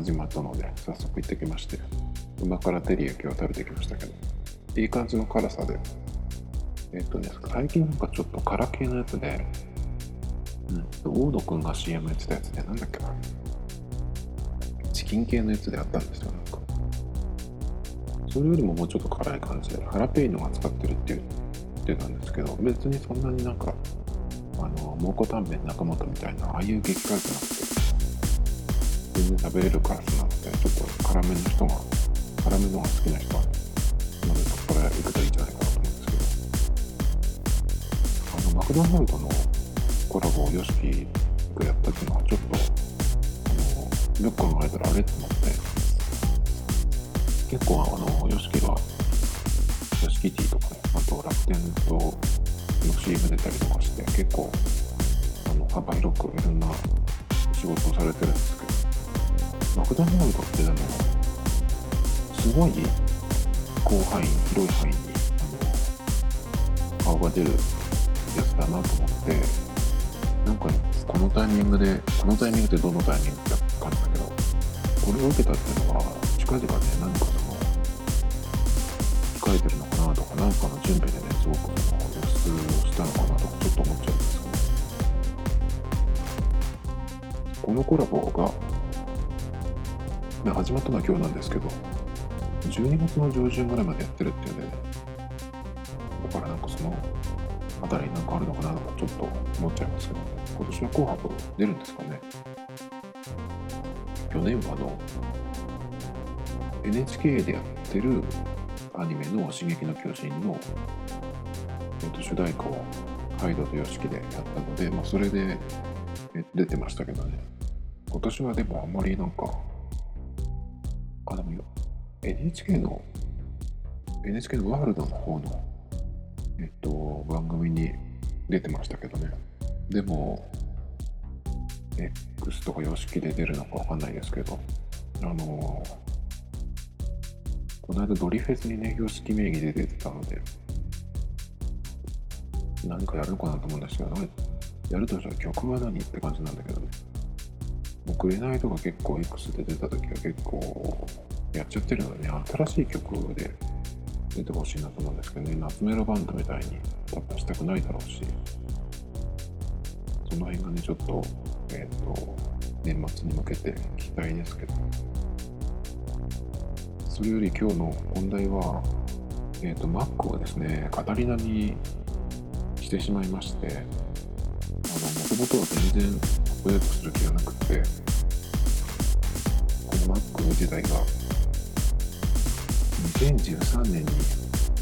始まったので、早速行ってきまして、旨辛照り焼きを食べてきましたけど、いい感じの辛さで、えっ、とね、最近なんかちょっと辛系のやつで、うん、大野くんが CM やってたやつで、なんだっけな。チキン系のやつであったんですよ、なんか。それよりももうちょっと辛い感じで、ハラペーニョが使ってるって言ってたんですけど、別にそんなになんか、あの、蒙古タンメン中本みたいな、ああいう激辛じゃなくて、全然食べれる辛さなので、ちょっと辛めの人が、辛めのが好きな人は、まずそこから行くといいんじゃないかなと思うんですけど、あの、マクドナルドのコラボを YOSHIKI がやったっていうのはちょっとあのよく考えたらあれと思って結構あの YOSHIKI が YOSHIKI とかねあと楽天との CM 出たりとかして結構あの幅広くいろんな仕事をされてるんですけどマクドナルドってでもすごい広範囲広い範囲に顔が出るやつだなと思ってなんかこのタイミングで、このタイミングってどのタイミングだって感じだけど、これを受けたっていうのは、近々ね、何かその、控えてるのかなとか、何かの準備でね、すごくその、露出をしたのかなとか、ちょっと思っちゃうんですけど、このコラボが、ね、始まったのは今日なんですけど、12月の上旬ぐらいまでやってるっていうね、だからなんかその、あたりになんかあるのかなとかちょっと思っちゃいますけど、今年は紅白出るんですかね。去年はあの、NHK でやってるアニメの「進撃の巨人の」えっと、主題歌をハイドと y o s でやったので、まあ、それで出てましたけどね。今年はでもあんまりなんか、NHK の、NHK のワールドの方のえっと、番組に出てましたけどね。でも、X とか YOSHIKI で出るのかわかんないですけど、あのこの間ドリフェスにね、YOSHIKI 名義で出てたので、何かやるのかなと思うんですけど、やるとしたら曲は何って感じなんだけどね。もうくれないとか結構 X で出た時は結構やっちゃってるのでね、新しい曲で出てほしいなと思うんですけどね、夏メロバンドみたいに多分したくないだろうし、その辺がね、ちょっと、えっ、と、年末に向けて期待ですけど、それより今日の本題は、えっ、と、Mac をですね、カタリナにしてしまいまして、あの、もともとは全然アップデートする気がなくて、この Mac 自体が2013年に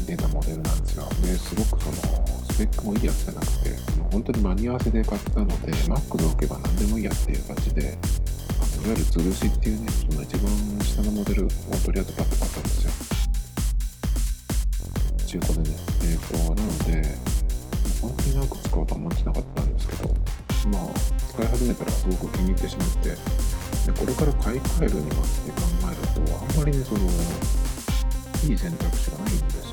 出たモデルなんですよ。で、すごくそのスペックもいいやつじゃなくて、もう本当に間に合わせで買ったので、Mac で置けば何でもいいやっていう感じで、あのいわゆる吊るしっていうね、その一番下のモデルをとりあえずパッと買ったんですよ。中古でね。えっ、と、なので、本当に長く使おうとは思ってなかったんですけど、まあ、使い始めたらすごく気に入ってしまって、でこれから買い替えるにはって考えると、あんまりね、その、いい選択肢がないんですよ、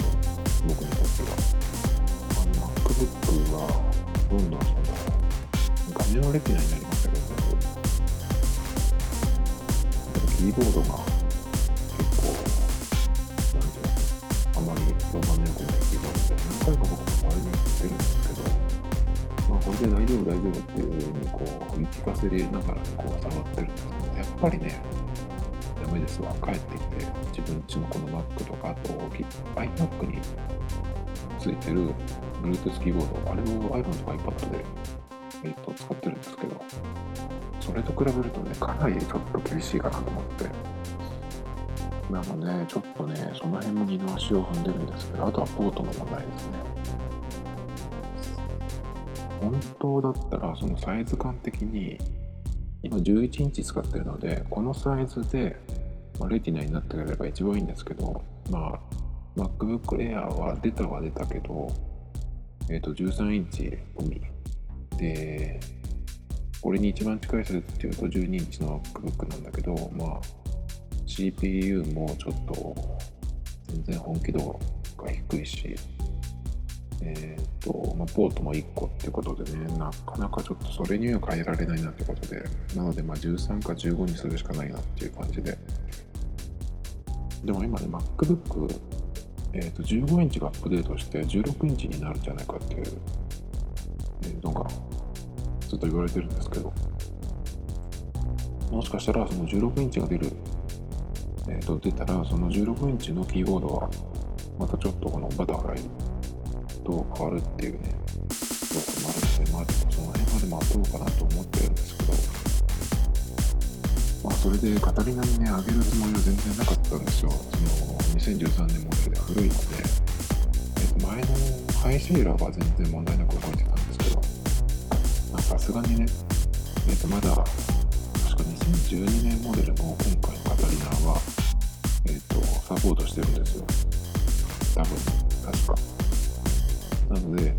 僕にとっては。あの、MacBook は、どんどんその、画面はレティナになりましたけどね、キーボードが結構、なんていうの、あまり評判の良くないキーボードで、何回か僕も周りに言ってるんですけど、まあ、これで大丈夫、大丈夫っていうふうに、こう、言い聞かせながら、こう、触ってるんですけど、やっぱりね、メですわ。帰ってきて、自分ちのこの Mac とか、あと iMac についてる Bluetooth キーボード、あれを iPhone とか iPad で、えっと使ってるんですけど、それと比べるとね、かなりちょっと厳しいかなと思って。なので、ちょっとね、その辺も二の足を踏んでるんですけど、あとはポートの問題ですね。本当だったら、そのサイズ感的に、今11インチ使ってるので、このサイズで、まあ、レティナになってくれれば一番いいんですけど、まあ、MacBook Air は出たは出たけど、えっ、と、13インチ込み。で、俺に一番近い人っていうと12インチの MacBook なんだけど、まあ、CPU もちょっと全然本気度が低いし、えっ、と、まあ、ポートも1個ってことでね、なかなかちょっとそれには変えられないなってことで、なので、まあ、13か15にするしかないなっていう感じで。でも今ね、MacBook、えっ、と、15インチがアップデートして16インチになるんじゃないかっていうのがずっと言われてるんですけど、もしかしたらその16インチが出る、えー、と出たら、その16インチのキーボードはまたちょっとこのバタフライと変わるっていうね、こともあるので、まあその辺まで待とうかなと思ってるんですけど、まあそれでカタリナにね、上げるつもりは全然なかったんですよ。その2013年モデルで古いので、えー、と前のハイシェーラーは全然問題なく動いてたんですけど、さすがにね、えー、とまだ確か2012年モデルの今回のカタリナは、えー、とサポートしてるんですよ。多分、確か。なので、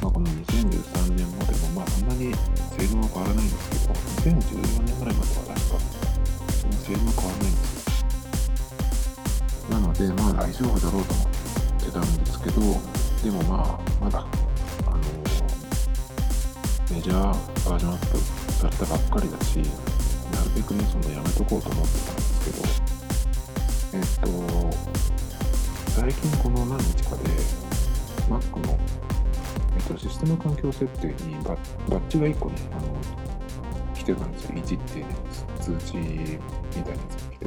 まあ、この2013年モデルもまあそんなに性能は変わらないんですけど、2014年大丈夫だろうと思ってたんですけど、でもまあ、まだ、あのメジャーバージョンアップされたばっかりだし、なるべくね、そのやめとこうと思ってたんですけど、えっと、最近この何日かで、Mac の、えっと、システム環境設定にババッジが1個ね、あの、来てたんですよ。1っていう、ね、通知みたいなやつが来て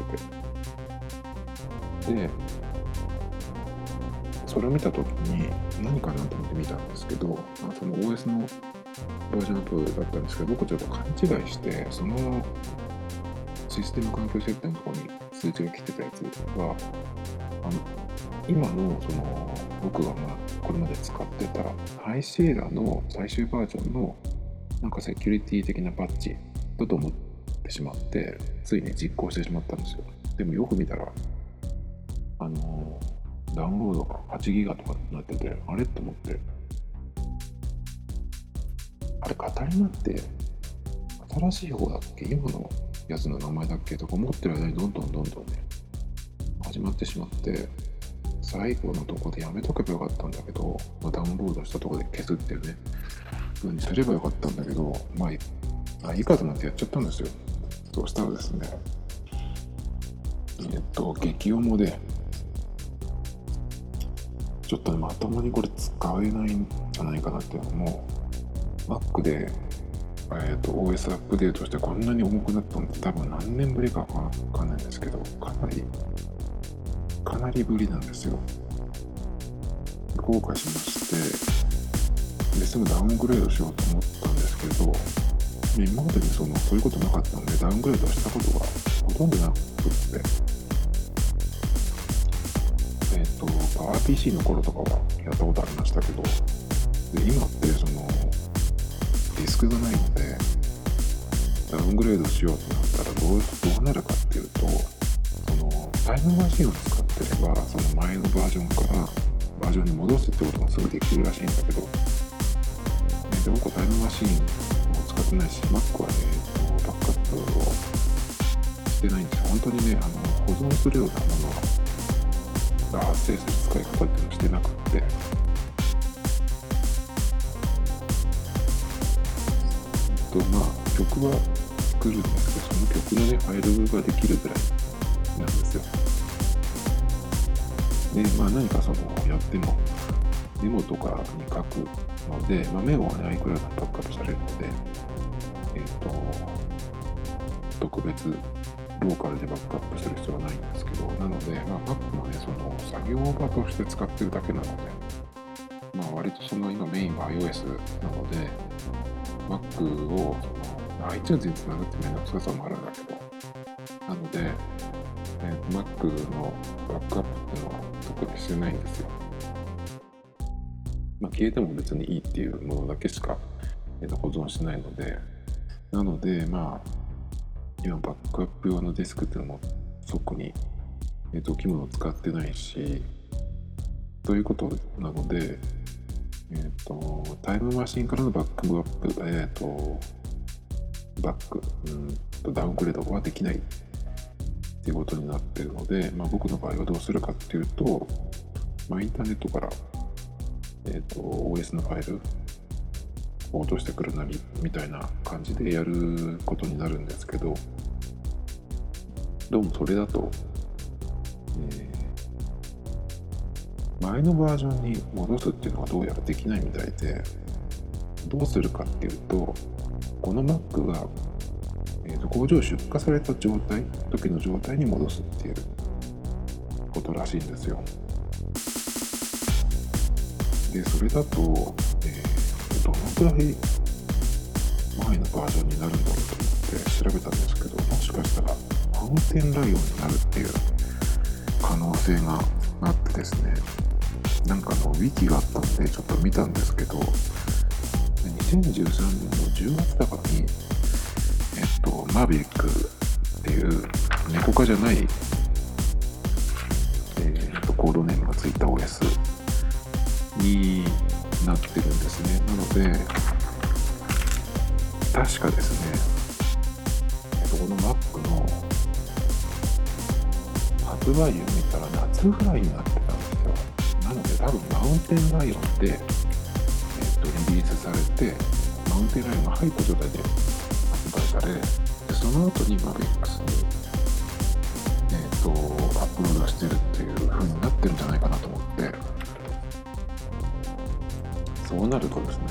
て。で、それを見たときに何かなと思って見たんですけど、まあ、その OS のバージョンアップだったんですけど、僕ちょっと勘違いして、そのシステム環境設定のところに通知が来てたやつは、あの今のその僕がまこれまで使ってた High Sierra の最終バージョンのなんかセキュリティ的なパッチだと思ってしまってついに実行してしまったんですよ。でもよく見たらあのダウンロードが8ギガとかになっててあれと思って。あれカタリナって新しい方だっけ？今のやつの名前だっけ？とか思ってる間にどんどんどんどんね始まってしまって最後のとこでやめとけばよかったんだけど、まあ、ダウンロードしたとこで消すっていうねにすればよかったんだけどまああいいかとなってやっちゃったんですよ。そうしたらですねえっと激重でちょっとねまともにこれ使えないんじゃないかなっていうのも Mac でえーと、OS アップデートしてこんなに重くなったのって多分何年ぶりかわかんないんですけどかなりかなりぶりなんですよ。後悔しましてですぐダウングレードしようと思ったんですけど今までにそのそういうことなかったのでダウングレードしたことがほとんどなくって。えっ、ー、と RPC の頃とかはやったことありましたけどで今ってそのディスクがないのでダウングレードしようとなったらどうどうなるかっていうとそのタイムマシンを使ってればその前のバージョンからバージョンに戻すってこともすぐできるらしいんだけど、ね、で僕タイムマシンを使ってないし Mac はねバックアップをしてないんですよ。本当にねあの保存するようなものが発生する使い方っていうのをしてなくって。とまあ曲は作るんですけどその曲のねファイルができるぐらいなんですよ。でまあ何かそのやってもメモとかに書くので、まあ、メモはね iCloud にバックアップされるのでえっ、ー、と特別ローカルでバックアップする必要はないんですけどなので、まあ、Mac もねその作業場として使ってるだけなのでまあ割とその今メインは iOS なので Mac をその iTunes につなぐって面倒くささもあるんだけど、なので、えー、Mac のバックアップっていうのは特にしてないんですよ。まあ、消えても別にいいっていうものだけしか、えー、保存しないので、なので、まあ、今バックアップ用のデスクっていうのも特に、えー、と機能を使ってないし、ということなので、えっ、ー、と、タイムマシンからのバックアップ、えっ、ー、と、バックうんとダウングレードはできないっていうことになってるので、まあ、僕の場合はどうするかっていうと、まあ、インターネットから、えーと、OS のファイル落としてくるなりみたいな感じでやることになるんですけどどうもそれだと、えー、前のバージョンに戻すっていうのはどうやらできないみたいでどうするかっていうとこの Mac がえーと、工場出荷された状態時の状態に戻すっていうことらしいんですよ。でそれだと、え、くらい前のバージョンになるんだろうと思って調べたんですけどもしかしたらマウンテンライオンになるっていう可能性があってですね。なんかのウィキがあったんでちょっと見たんですけど2013年の10月だからにと、マーヴェリックっていう猫科じゃない、えーと、コードネームがついた OS になってるんですね。なので、確かですね、えー、とこの Mac の発売を見たら夏ぐらいになってたんですよ。なので多分マウンテンライオンで、えー、とリリースされて、マウンテンライオンが入った状態で発売されでその後に MAVEX に、えーと、アップロードしてるっていう風になってるんじゃないかなと思ってそうなるとですね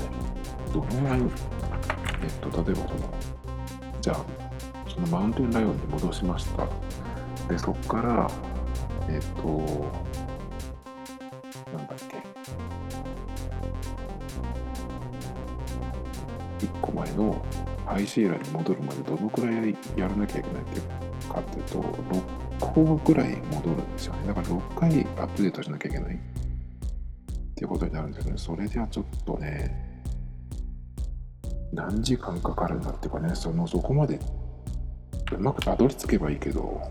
どのぐらい、えっ、と例えばそのじゃあそのマウンテンライオンに戻しました。でそこからえっ、となんだっけ。1個前のハイシーラに戻るまでどのくらいやらなきゃいけないっていうかっていうと6個ぐらい戻るんですよね。だから6回アップデートしなきゃいけない。っていうことになるんですけどね。それではちょっとね何時間かかるんだっていうかねそのそこまでうまくたどり着けばいいけど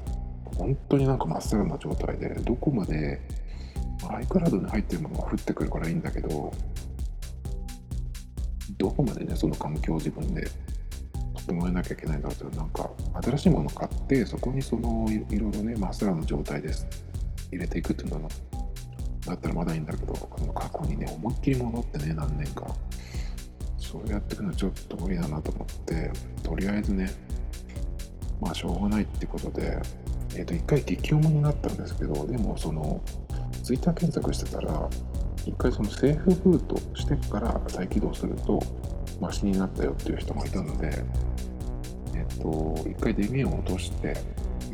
本当になんかまっさらな状態でどこまで iCloud に入ってるものが降ってくるからいいんだけどどこまでねその環境を自分で整えなきゃいけないんだろうってなんか新しいもの買ってそこにそのいろいろねまっさらな状態です入れていくっていうのだったらまだいいんだけどこの過去にね思いっきり戻ってね何年か。そうやっていくのはちょっと無理だなと思ってとりあえずねまあしょうがないってことでえっ、ー、と一回激重になったんですけどでもそのツイッター検索してたら一回そのセーフブートしてから再起動するとマシになったよっていう人もいたのでえっと、一回電源を落として、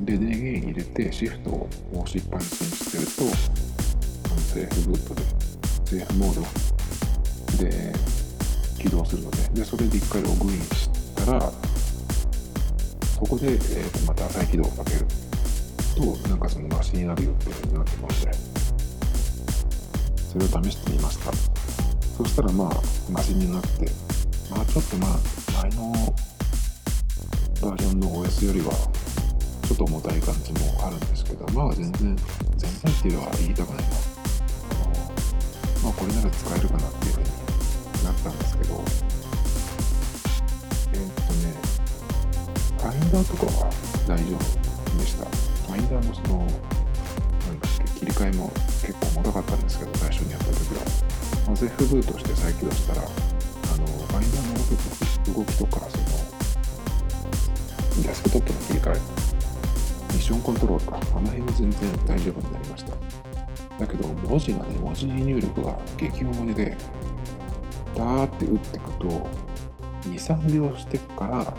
で、電源入れて、シフトを押しっぱなしにしてると、セーフブートで、セーフモードで起動するので、で、それで一回ログインしたら、そこで、えー、とまた再起動をかけると、なんかそのマシになるよっていうふうになってますので、それを試してみました。そしたらまあ、マシになって、まあちょっとまあ、前のバージョンの OS よりはちょっと重たい感じもあるんですけどまあ全然全然っていうのは言いたくない。使えるかなっていうふうになったんですけどえー、っとねファインダーとかは大丈夫でした。ファインダーのそのなんだっけ切り替えも結構重たかったんですけど最初にやった時は、まあ、ZF ブートして再起動したらあのファインダーの動きとかそのデスクトップの切り替え、ミッションコントロールか、あの辺は全然大丈夫になりました。だけど、文字がね、文字入力が激重で、バーって打っていくと、2、3秒してから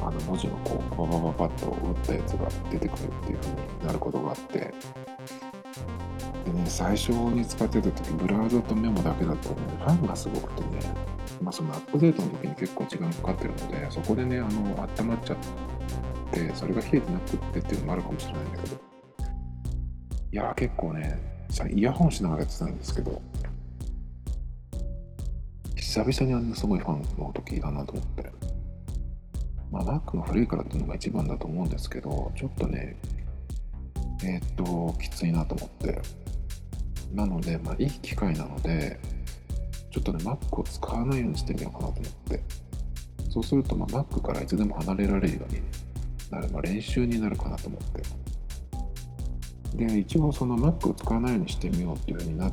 あの文字がこう、ババババッと打ったやつが出てくるっていう風になることがあって、でね、最初に使ってた時、ブラウザとメモだけだと、ね、ファンがすごくてね、まあ、そのアップデートの時に結構時間かかってるので、そこでね、あの、温まっちゃって、それが冷えてなくってっていうのもあるかもしれないんだけど、いや結構ね、イヤホンしながらやってたんですけど、久々にあんなすごいファンの音聞いたなと思って。まあ、Mac が古いからっていうのが一番だと思うんですけど、ちょっとね、えー、っと、きついなと思って。なので、まあ、いい機会なので、ちょっとね、Mac を使わないようにしてみようかなと思って。そうすると、まあ、Mac からいつでも離れられるようになる、まあ、練習になるかなと思ってで一応その Mac を使わないようにしてみようっていうふうになっ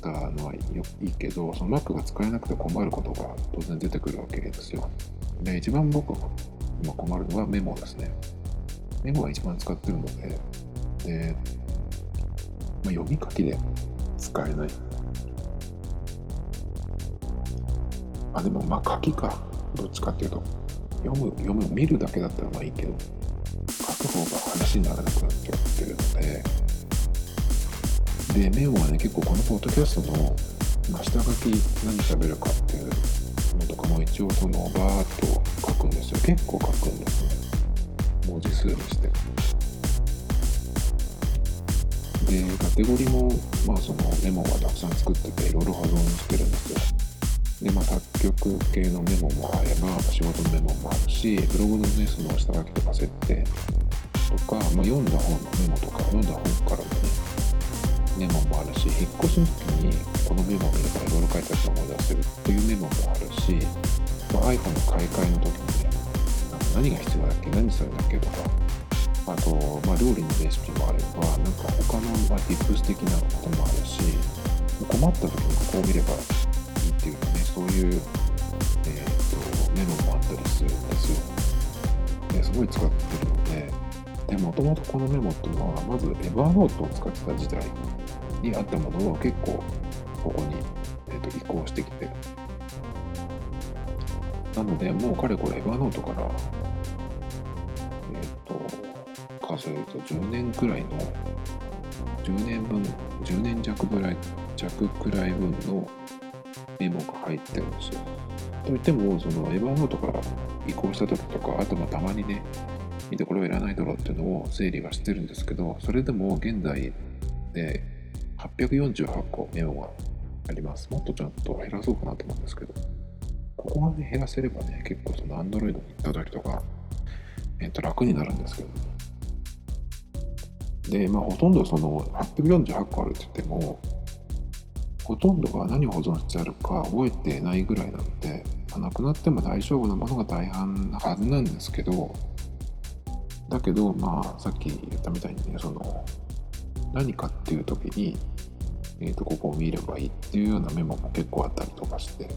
たのはいいけどその Mac が使えなくて困ることが当然出てくるわけですよ。で一番僕今困るのはメモですね。メモが一番使ってるのでで、まあ、読み書きで使えない。あでもまあ書きか。どっちかっていうと読む読む見るだけだったらまあいいけど。書く方が話にならなくなっちゃってるので。でメモはね結構このポッドキャストの、まあ、下書き何喋るかっていうのとかも一応そのバーッと書くんですよ。結構書くんですね文字数にして。でカテゴリーもまあそのメモがたくさん作ってていろいろ保存してるんですよ。でまあ作曲系のメモもあれば仕事のメモもあるしブログのねその下書きとか設定とか、まあ、読んだ本のメモとか読んだ本からのねメモもあるし引っ越しの時にこのメモを見ればいろいろ書いてあった思い出せるっていうメモもあるし、まあ、iPhone の買い替えの時にね何が必要だっけ何するんだっけとかあと、まあ、料理のレシピもあればなんか他の、まあ、tips 的なこともあるし困った時にここを見ればいいっていうねそういう、えーと、メモもあったりするんですよ。すごい使ってるでもともとこのメモっていうのはまずエヴァーノートを使ってた時代にあったものを結構ここに、えーと、移行してきてなのでもうかれこれエヴァーノートからえっ、ー、と数えると10年くらいの10年分10年弱ぐらい弱くらい分のメモが入ってるんですよ。といっても、そのエヴァーノートから移行した時とか、あとまあたまにね、見てこれはいらないだろうっていうのを整理はしてるんですけど、それでも現在で848個メモがあります。もっとちゃんと減らそうかなと思うんですけど、ここがね、減らせればね、結構その Android に行った時とか、えっと、楽になるんですけど、で、まあ、ほとんどその848個あるって言っても、ほとんどが何を保存してあるか覚えてないぐらいなので、まあなくなっても大丈夫なものが大半なはずなんですけど、だけど、まあ、さっき言ったみたいにね、その、何かっていう時に、えっ、ー、と、ここを見ればいいっていうようなメモも結構あったりとかして、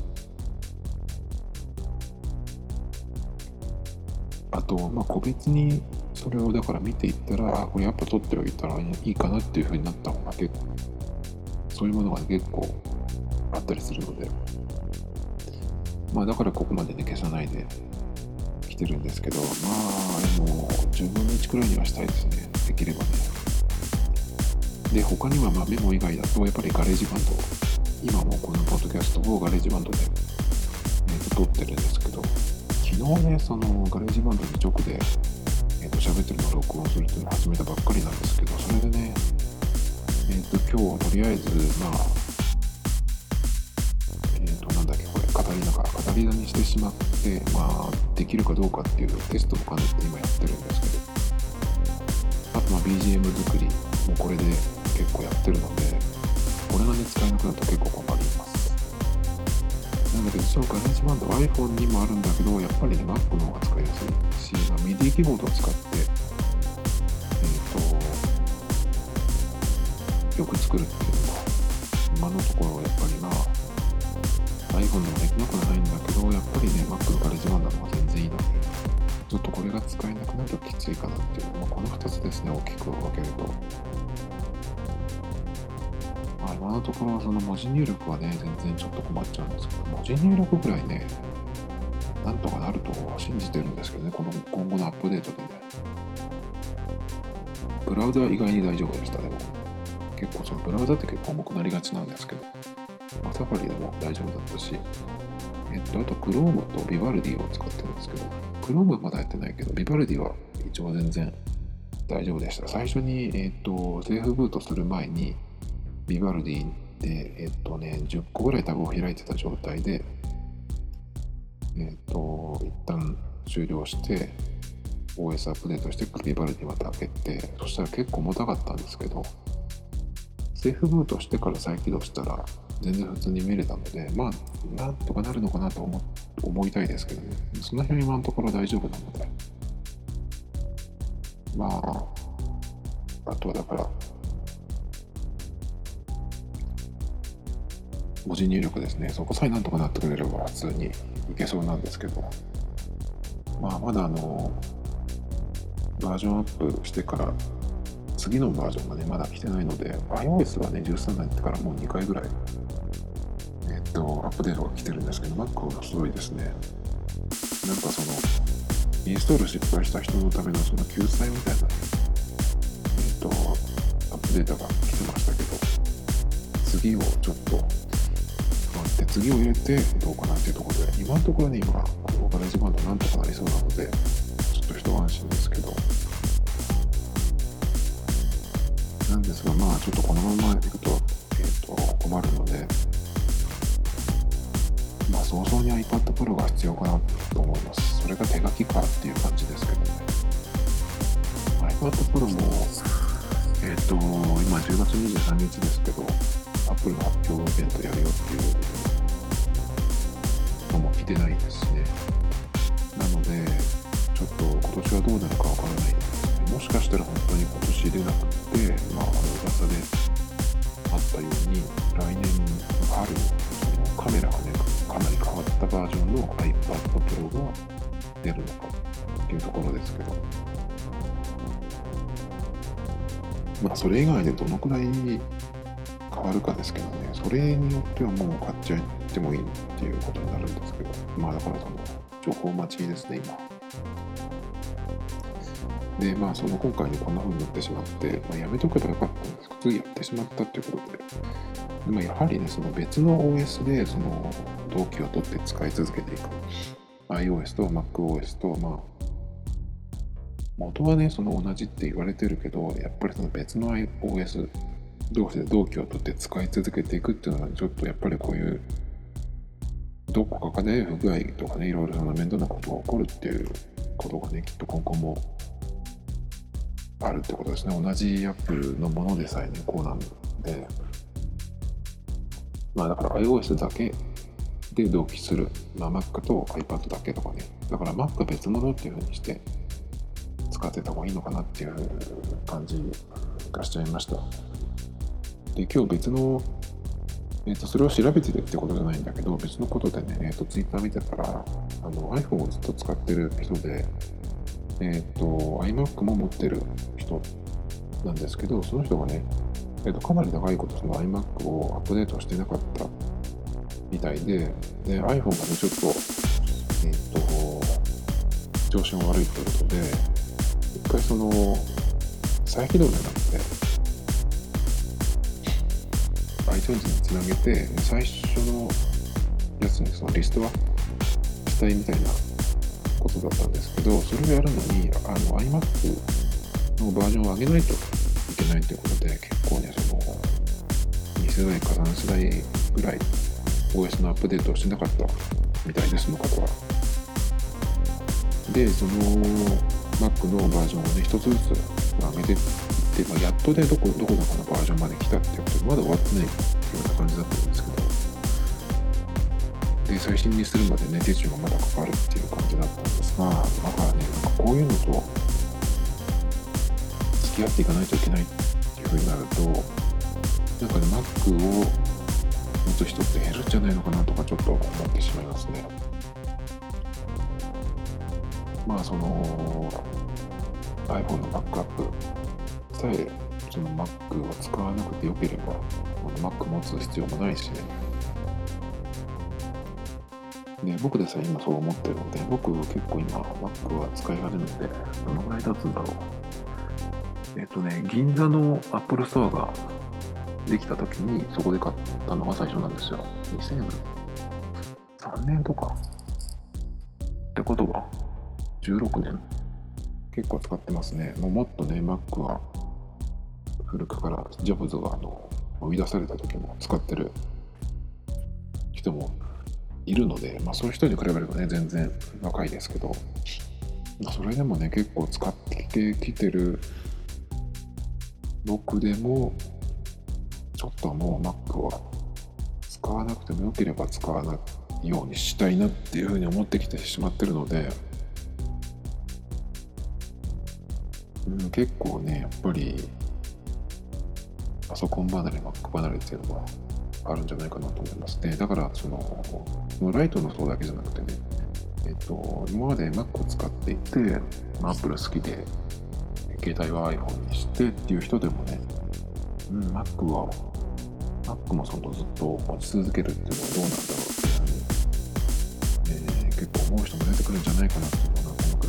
あと、まあ、個別にそれをだから見ていったら、これやっぱ取っておいたらいいかなっていうふうになった方が結構そういうものが結構あったりするので、まあだからここまでね、消さないで来てるんですけど、まあでも10分の1くらいにはしたいですね、できればね。で、他にはまあメモ以外だと、やっぱり GarageBand、今もこのポッドキャストを GarageBand で、えー、と撮ってるんですけど、昨日ね、その GarageBand に直で、えー、と喋ってるのを録音するっていうのを始めたばっかりなんですけど、それでね、えっ、ー、と、今日はとりあえず、まあ、りながら、語りだにしてしまって、まあ、できるかどうかっていうテストも兼ねて今やってるんですけど、あと、まあ、BGM 作りもこれで結構やってるので、これがね、使えなくなると結構困ります。なんだけど、そう、 GarageBand iPhone にもあるんだけど、やっぱりね、Mac の方が使いやすいし、まあ、MIDI キーボードを使って、曲作るっていうのは今のところやっぱりな iPhone でもできなくはないんだけどやっぱりね Mac の GarageBand の方が全然いいのでちょっとこれが使えなくなるときついかなっていうのはこの2つですね大きく分けると。まあ今のところはその文字入力はね全然ちょっと困っちゃうんですけど文字入力ぐらいねなんとかなると信じてるんですけどねこの今後のアップデートでね。ブラウザは意外に大丈夫でしたでも結構そのブラウザって結構重くなりがちなんですけど、サファリでも大丈夫だったし、えっと、あと Chrome と Vivaldi を使ってるんですけど、Chrome はまだやってないけど、Vivaldi は一応全然大丈夫でした。最初に、えっと、セーフブートする前に、Vivaldi で、えっとね、10個ぐらいタブを開いてた状態で、えっと、一旦終了して、OS アップデートして、ビバルディまた開けて、そしたら結構重たかったんですけど、セーフブートしてから再起動したら、全然普通に見れたので、まあ、なんとかなるのかなと思思いたいですけどね。その辺今のところ大丈夫なので。まあ、あとはだから、文字入力ですね。そこさえなんとかなってくれれば普通にいけそうなんですけど、まあ、まだあの、バージョンアップしてから次のバージョンがね、まだ来てないので、iOS はね、13になってからもう2回ぐらい、と、アップデートが来てるんですけど、Mac はすごいですね。なんかその、インストール失敗した人のためのその救済みたいな、えっと、アップデートが来てましたけど、次をちょっと待って、次を入れてどうかなっていうところで、今のところね、今、この GarageBand なんとかなりそうなので、ちょっと一安心ですけど、なんですが、まあ、ちょっとこのままいくと、えっ、ー、と、困るので、早々に iPad Pro が必要かなと思います。それが手書きかっていう感じですけどね。iPad Pro も、えっ、ー、と、今10月23日ですけど、Apple の発表イベントやるよっていうのも来てないですね。なので、ちょっと今年はどうなるかわからないんですね。もしかしたら本当に今年出なくて、まあ、あの噂であったように、来年春、そのカメラがね、かなり変わったバージョンの iPad Pro が出るのかっていうところですけど、まあ、それ以外でどのくらい変わるかですけどね、それによってはもう買っちゃってもいいっていうことになるんですけど、まあだからその情報待ちですね、今。で、まあ、その今回にこんな風になってしまって、まあ、やめとけばよかったんですけど、やってしまったっていうことで、でもやはりね、その別の OS で、その同期を取って使い続けていく。iOS と MacOS と、まあ、元はね、その同じって言われてるけど、やっぱりその別の OS 同士で同期を取って使い続けていくっていうのは、ちょっとやっぱりこういう、どこかで不具合とかね、いろいろその面倒なことが起こるっていうことがね、きっと今後もあるってことですね。同じアップルのものでさえね、こうなんで、まあだから iOS だけで同期する、まあ、Mac と iPad だけとかね、だから Mac 別物っていうふうにして使ってた方がいいのかなっていう感じがしちゃいました。で、今日別の、えっ、と、それを調べてるってことじゃないんだけど、別のことでね、えっ、ー、と、Twitter 見てたら、あの iPhone をずっと使ってる人で、えっ、ー、と、iMac も持ってる人なんですけど、その人がね、えー、とかなり長いことその iMac をアップデートしてなかったみたいで、で iPhone がね、ちょっと、えっ、ー、と、調子が悪いということで、一回その、再起動じゃなくて、iTunes につなげて、最初のやつにそのリストはしたいみたいなだったんですけど、それをやるのに、あの iMac のバージョンを上げないといけないということで、結構ね、その、2世代か3世代ぐらい OS のアップデートをしてなかったみたいです、その方は。で、その Mac のバージョンをね、一つずつ上げていって、まあ、やっとね、どこ、どこだかのバージョンまで来たっていうことで、まだ終わってないっていうような感じだったんですけど、で、最新にするまでね、手順がまだかかるっていう感じだったんですが、だからね、なんかこういうのと付き合っていかないといけないっていうふうになると、なんかね、Mac を持つ人って減るんじゃないのかなとかちょっと思ってしまいますね。まあ、その iPhone のバックアップさえその Mac を使わなくてよければ、Mac 持つ必要もないしね。ね、僕でさえ今そう思ってるので、僕結構今 Mac は使い始めて、どのぐらい経つんだろう。えっとね、銀座の Apple Store ができた時にそこで買ったのが最初なんですよ。2003年とか。ってことは、16年結構使ってますね。もうもっとね、Mac は古くからジョブズがあの生み出された時も使ってる人もいるので、まあ、そういう人に比べればね全然若いですけど、まあ、それでもね結構使ってきてる僕でもちょっともう Mac は使わなくてもよければ使わないようにしたいなっていうふうに思ってきてしまってるので、うん、結構ねやっぱりパソコン離れ Mac 離れっていうのはあるんじゃないかなと思います。ねだからそのライトの層だけじゃなくてねえっと今まで Mac を使っていて、まあ、Apple 好きで携帯は iPhone にしてっていう人でもね、うん、Mac は Mac もそのずっと持ち続けるっていうのはどうなんだろうっていう、えー、結構思う人も出てくるんじゃないかなっていうのはなんとなく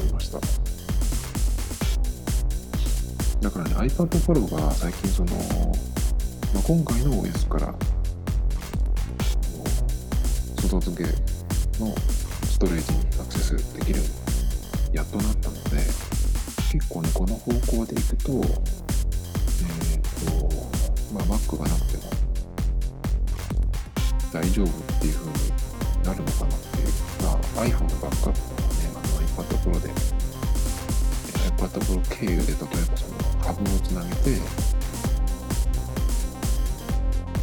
思いました。だからね iPad Pro が最近その、まあ、今回の OS から外付けのストレージにアクセスできるやっとなったので結構ねこの方向でいくとえっ、ー、とまあ Mac がなくても大丈夫っていう風になるのかなっていう、まあ、iPhone のバックアップとかねあの iPad Pro で iPad Pro 経由で例えばそのハブをつなげて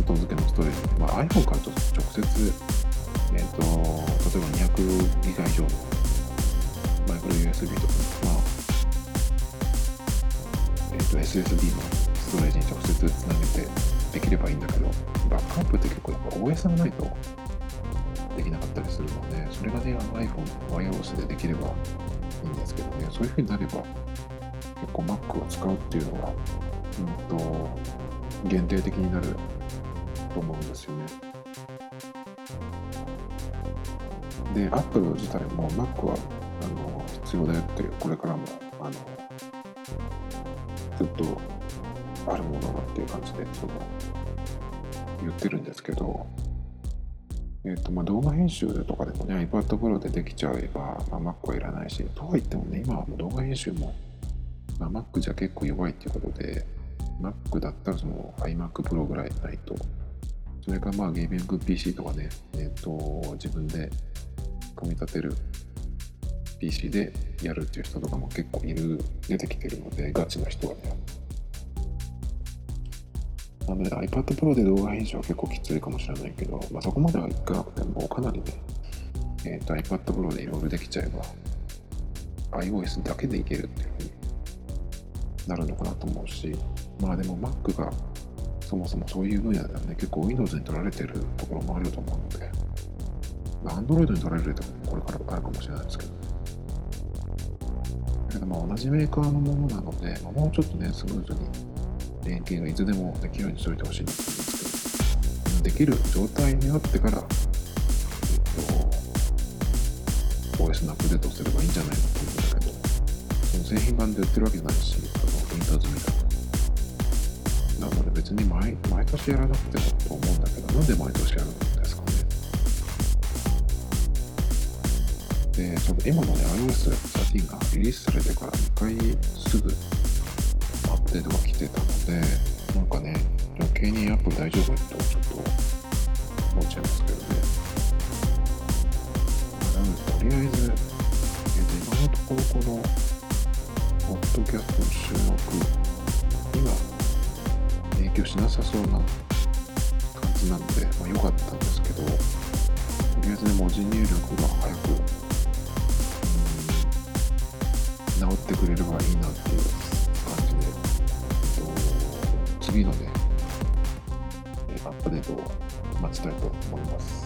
外付けのストレージ、まあ、iPhone からちょっと直接、えーと、例えば200ギガ以上。のマイクロ USB とか、まあ。えーと SSD のストレージに直接つなげてできればいいんだけど、バックアップって結構やっぱ OS がないとできなかったりするので、それがね、iPhone の Wireless でできればいいんですけどね、そういう風になれば結構 Mac を使うっていうのは、うんと、限定的になると思うんですよね。で、Apple 自体も Mac はあの必要だよって、これからもあのずっとあるものだっていう感じでその言ってるんですけど、えーとまあ、動画編集とかでもね iPad Pro でできちゃえば、まあ、Mac はいらないしとはいってもね今はもう動画編集も、まあ、Mac じゃ結構弱いっていうことで Mac だったらその iMac Pro ぐらいないと。それからまあゲーミング PC とかね、えーと自分で組み立てる PC でやるっていう人とかも結構いる出てきてるのでガチな人はね。なので iPad Pro で動画編集は結構きついかもしれないけど、まあ、そこまではいかなくてもかなりね、えーと、iPad Pro でいろいろできちゃえば iOS だけでいけるっていうふうになるのかなと思うしまあでも Mac がそもそもそういう分野ではね結構 Windows に取られてるところもあると思うので Android に取られるところもこれからあるかもしれないですけどだまあ同じメーカーのものなので、まあ、もうちょっとねスムーズに連携がいつでもできるようにしといてほしいなと思うんですけど、できる状態になってから、えっと、OS のアップデートすればいいんじゃないかと思うんだけど、その製品版で売ってるわけじゃないし、あの、Windows みたいな。なので別に毎年やらなくてもと思うんだけど、なんで毎年やるんで。その今のね、iOS13 がリリースされてから2回すぐアップデートが来てたので、なんかね、余計にアップ大丈夫ってちょっと思っちゃいますけどね。なので、とりあえず、えー、今のところこの、ポッドキャストの収録には影響しなさそうな感じなので、まあ良かったんですけど、とりあえずね、文字入力が早く、治ってくれればいいなっていう感じで次のね、アップデートを待ちたいと思います。